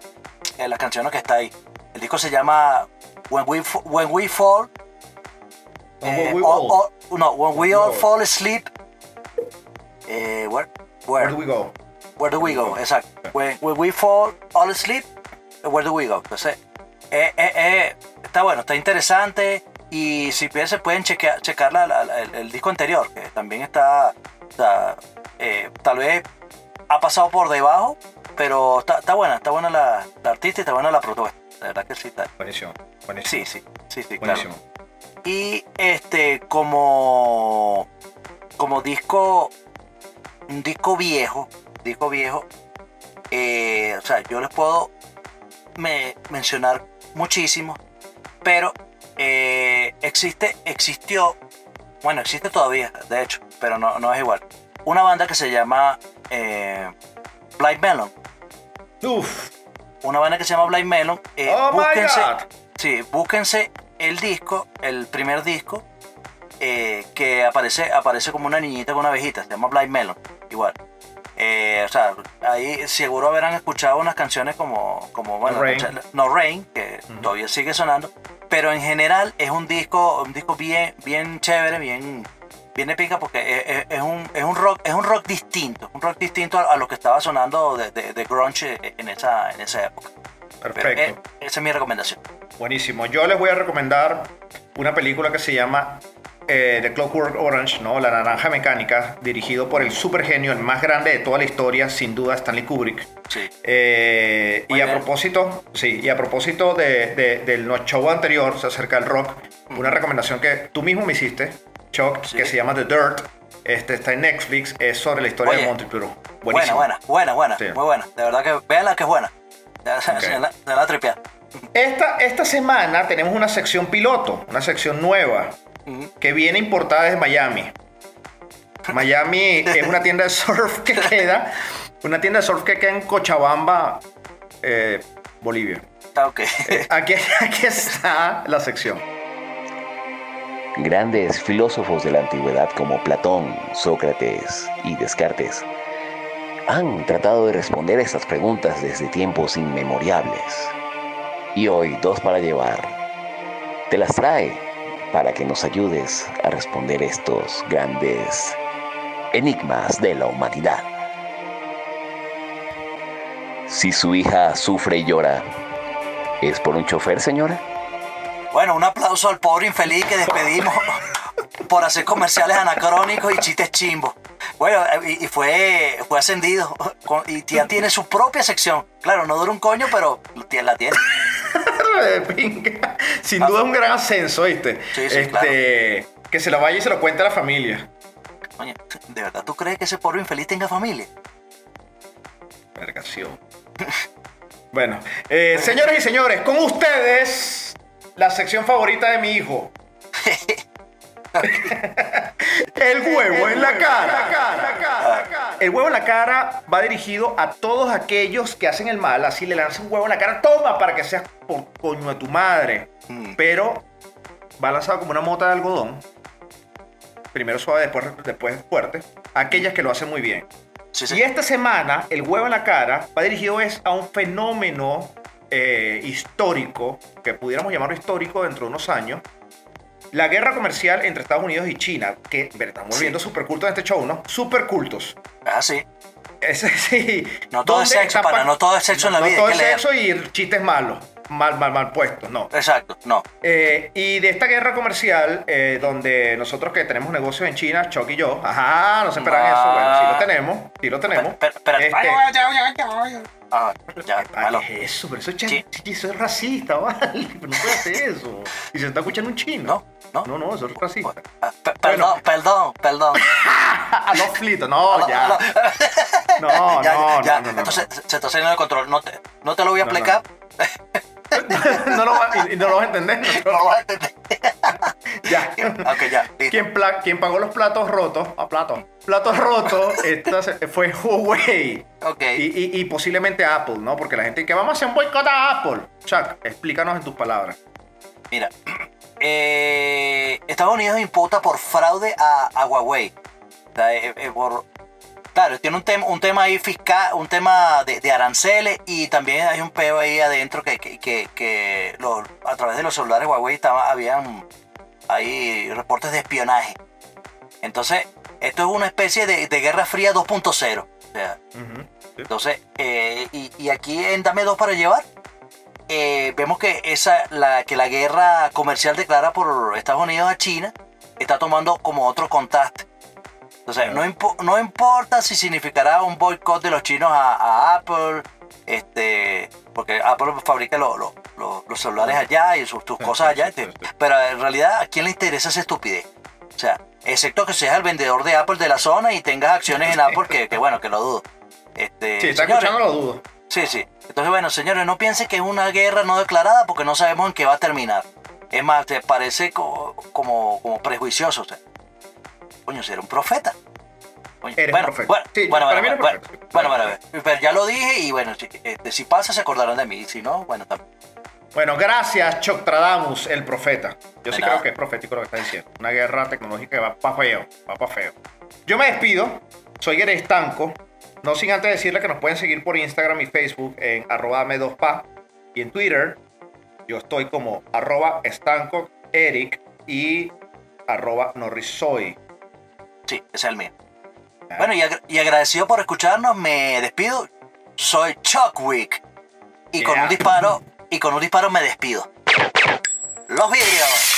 [SPEAKER 3] eh, las canciones que está ahí. El disco se llama When We, When We Fall,
[SPEAKER 2] When We
[SPEAKER 3] all-
[SPEAKER 2] All.
[SPEAKER 3] all- no, When We All
[SPEAKER 2] All.
[SPEAKER 3] Fall Asleep, eh, where, where?
[SPEAKER 2] Where do we go?
[SPEAKER 3] Where do we go? Exacto. When, when we fall all asleep, where do we go? Entonces, eh, eh, eh, está bueno, está interesante. Y si piensan, pueden chequear, checar la- la- la- el, el disco anterior, que también está, está, eh, tal vez ha pasado por debajo, pero está, está buena, está buena la, la artista y está buena la propuesta. De verdad que sí está.
[SPEAKER 2] Buenísimo. Buenísimo.
[SPEAKER 3] Sí, sí, sí, sí, claro.
[SPEAKER 2] Buenísimo.
[SPEAKER 3] Y este, como, como disco, un disco viejo, disco viejo, eh, o sea, yo les puedo me- mencionar muchísimo, pero eh, existe, existió, bueno, existe todavía, de hecho, pero no, no es igual. Una banda que se llama eh, Blind Melon.
[SPEAKER 2] Uf.
[SPEAKER 3] Una banda que se llama Blind Melon. eh,
[SPEAKER 2] Oh my
[SPEAKER 3] búsquense,
[SPEAKER 2] God.
[SPEAKER 3] Sí, búsquense el disco, el primer disco, eh, que aparece, aparece como una niñita con una abejita, se llama Blind Melon, igual. Eh, o sea, ahí seguro habrán escuchado unas canciones como, como bueno,
[SPEAKER 2] No Rain.
[SPEAKER 3] escucha- No Rain, que todavía sigue sonando, pero en general es un disco, un disco bien, bien chévere, bien, bien de pica, porque es, es- es un, es un rock, es un rock distinto, un rock distinto a, a lo que estaba sonando de, de- de grunge en esa, en esa época. Pero,
[SPEAKER 2] Perfecto.
[SPEAKER 3] eh, esa es mi recomendación.
[SPEAKER 2] Buenísimo. Yo les voy a recomendar una película que se llama eh, The Clockwork Orange, ¿no? La Naranja Mecánica, dirigido por el super genio, el más grande de toda la historia, sin duda, Stanley Kubrick.
[SPEAKER 3] Sí.
[SPEAKER 2] Eh, y a propósito, sí, y a propósito de, de- del no- show anterior acerca del rock, una recomendación que tú mismo me hiciste,
[SPEAKER 3] Sí.
[SPEAKER 2] que se llama The Dirt, este está en Netflix, es sobre la historia
[SPEAKER 3] Oye,
[SPEAKER 2] de.
[SPEAKER 3] Buena,
[SPEAKER 2] Buenísimo.
[SPEAKER 3] buena, buena, buena,
[SPEAKER 2] Sí.
[SPEAKER 3] muy buena. De verdad que véanla que es buena. Se- la, se la tripea.
[SPEAKER 2] Esta, esta semana tenemos una sección piloto, una sección nueva, que viene importada desde Miami. Miami *laughs* es una tienda de surf que queda, una tienda de surf que queda en Cochabamba, eh, Bolivia.
[SPEAKER 3] Ah, Ok.
[SPEAKER 2] Aquí, aquí está la sección.
[SPEAKER 4] Grandes filósofos de la antigüedad como Platón, Sócrates y Descartes han tratado de responder estas preguntas desde tiempos inmemoriales. Y hoy Dos para Llevar te las trae para que nos ayudes a responder estos grandes enigmas de la humanidad. Si su hija sufre y llora, ¿es por un chofer, señora?
[SPEAKER 3] Bueno, un aplauso al pobre infeliz que despedimos por hacer comerciales anacrónicos y chistes chimbos. Bueno, eh, y, fue, fue ascendido y ya tiene su propia sección. Claro, no dura un coño, pero la tiene. *laughs*
[SPEAKER 2] Sin duda un gran ascenso, ¿viste?
[SPEAKER 3] Sí, sí,
[SPEAKER 2] este, Que se lo vaya y se lo cuente a la familia.
[SPEAKER 3] Coño, ¿de verdad tú crees que ese pobre infeliz tenga familia?
[SPEAKER 2] Vergación. *laughs* Bueno, eh, señores y señores, con ustedes, la sección favorita de mi hijo. *laughs* El huevo en la cara. El huevo en la cara va dirigido a todos aquellos que hacen el mal. Así le lanzan un huevo en la cara. Toma para que seas por coño de tu madre.
[SPEAKER 3] Mm.
[SPEAKER 2] Pero va lanzado como una mota de algodón. Primero suave, después, después fuerte. Aquellas que lo hacen muy bien.
[SPEAKER 3] Sí, sí.
[SPEAKER 2] Y esta semana, el huevo en la cara va dirigido es a un fenómeno eh, histórico, que pudiéramos llamarlo histórico dentro de unos años. La guerra comercial entre Estados Unidos y China, que estamos
[SPEAKER 3] Sí.
[SPEAKER 2] volviendo super cultos en este show, ¿no? Super cultos.
[SPEAKER 3] Ah, sí.
[SPEAKER 2] Ese, *laughs* sí.
[SPEAKER 3] No todo es
[SPEAKER 2] ¿Dónde
[SPEAKER 3] sexo,
[SPEAKER 2] está
[SPEAKER 3] pana,
[SPEAKER 2] pa-
[SPEAKER 3] no todo es sexo en la
[SPEAKER 2] no
[SPEAKER 3] vida,
[SPEAKER 2] todo
[SPEAKER 3] hay
[SPEAKER 2] es
[SPEAKER 3] leer.
[SPEAKER 2] sexo y chistes malos, mal, mal, mal puestos, no.
[SPEAKER 3] Exacto, no.
[SPEAKER 2] Eh, y de esta guerra comercial, eh, donde nosotros que tenemos negocios en China, Chuck y yo, ajá, no se esperan
[SPEAKER 3] Ah.
[SPEAKER 2] eso, bueno, sí lo tenemos, sí lo tenemos.
[SPEAKER 3] Pero- pero-
[SPEAKER 2] Este,
[SPEAKER 3] Ah, ya,
[SPEAKER 2] Ah,
[SPEAKER 3] malo.
[SPEAKER 2] ¿Qué es eso? Pero eso es,
[SPEAKER 3] Sí.
[SPEAKER 2] eso es racista, *laughs* ¿vale? Pero no puede hacer eso. Y se está escuchando un chino.
[SPEAKER 3] No, no.
[SPEAKER 2] No, no, eso es racista.
[SPEAKER 3] Ah, pe- Perdón, perdón, perdón. *laughs*
[SPEAKER 2] Ah, no, flito, no, ya. *laughs*
[SPEAKER 3] No,
[SPEAKER 2] No,
[SPEAKER 3] ya,
[SPEAKER 2] no,
[SPEAKER 3] ya,
[SPEAKER 2] no, no, no.
[SPEAKER 3] Entonces se está saliendo de control. No te, no te lo voy a explicar.
[SPEAKER 2] no lo va- y, y no lo vas a entender.
[SPEAKER 3] No lo vas a entender. *laughs*
[SPEAKER 2] Ya.
[SPEAKER 3] Ok, ya.
[SPEAKER 2] ¿Quién, quién pagó los platos rotos? A platos. Platos rotos *laughs* esta fue Huawei.
[SPEAKER 3] Ok.
[SPEAKER 2] Y, y- y posiblemente Apple, ¿no? Porque la gente que vamos a hacer un boicot a Apple. Chuck, explícanos en tus palabras.
[SPEAKER 3] Mira, eh, Estados Unidos imputa por fraude a, a Huawei. O sea, eh, eh, por- claro, tiene un, tema un tema ahí fiscal, un tema de, de aranceles y también hay un peo ahí adentro que, que, que- que los- a través de los celulares Huawei estaba, habían ahí reportes de espionaje. Entonces, esto es una especie de, de Guerra Fría 2.0. O sea, entonces, eh, y, y aquí en Dame Dos para Llevar, eh, vemos que, esa, la, que la guerra comercial declarada por Estados Unidos a China está tomando como otro contacto. Entonces, no, impo- no importa si significará un boicot de los chinos a, a Apple, este, porque Apple fabrica lo- lo- lo- los celulares allá y sus,
[SPEAKER 2] Sí,
[SPEAKER 3] cosas allá, este, pero en realidad, ¿a quién le interesa esa estupidez? O sea, excepto que seas el vendedor de Apple de la zona y tengas acciones en Apple, que, que bueno, que lo dudo. Este,
[SPEAKER 2] Sí, está
[SPEAKER 3] señores,
[SPEAKER 2] escuchando, lo dudo.
[SPEAKER 3] Sí, sí. Entonces, bueno, señores, no piensen que es una guerra no declarada porque no sabemos en qué va a terminar. Es más, te parece co- como, como prejuicioso. O sea, coño, ser un profeta.
[SPEAKER 2] Eres
[SPEAKER 3] bueno,
[SPEAKER 2] profeta.
[SPEAKER 3] Bueno,
[SPEAKER 2] Sí,
[SPEAKER 3] bueno,
[SPEAKER 2] para
[SPEAKER 3] bueno,
[SPEAKER 2] mí eres
[SPEAKER 3] bueno,
[SPEAKER 2] profeta.
[SPEAKER 3] bueno, pero ya lo dije y bueno, si, este, si pasa se acordarán de mí. Si no, bueno, también.
[SPEAKER 2] Bueno, gracias, Choctradamus, el profeta. Yo
[SPEAKER 3] De
[SPEAKER 2] sí
[SPEAKER 3] nada.
[SPEAKER 2] creo que es profético lo que está diciendo. Una guerra tecnológica que va para feo, va para feo. Yo me despido. Soy Gere Estanco. No sin antes decirle que nos pueden seguir por Instagram y Facebook en arroba dame dos pa. Y en Twitter, yo estoy como arroba estanco eric y arroba norrisoy.
[SPEAKER 3] Sí, ese es el mío. Bueno, y, y agradecido por escucharnos, me despido. Soy Chuck Chuckwick. Y con un disparo, y con un disparo me despido. Los vídeos.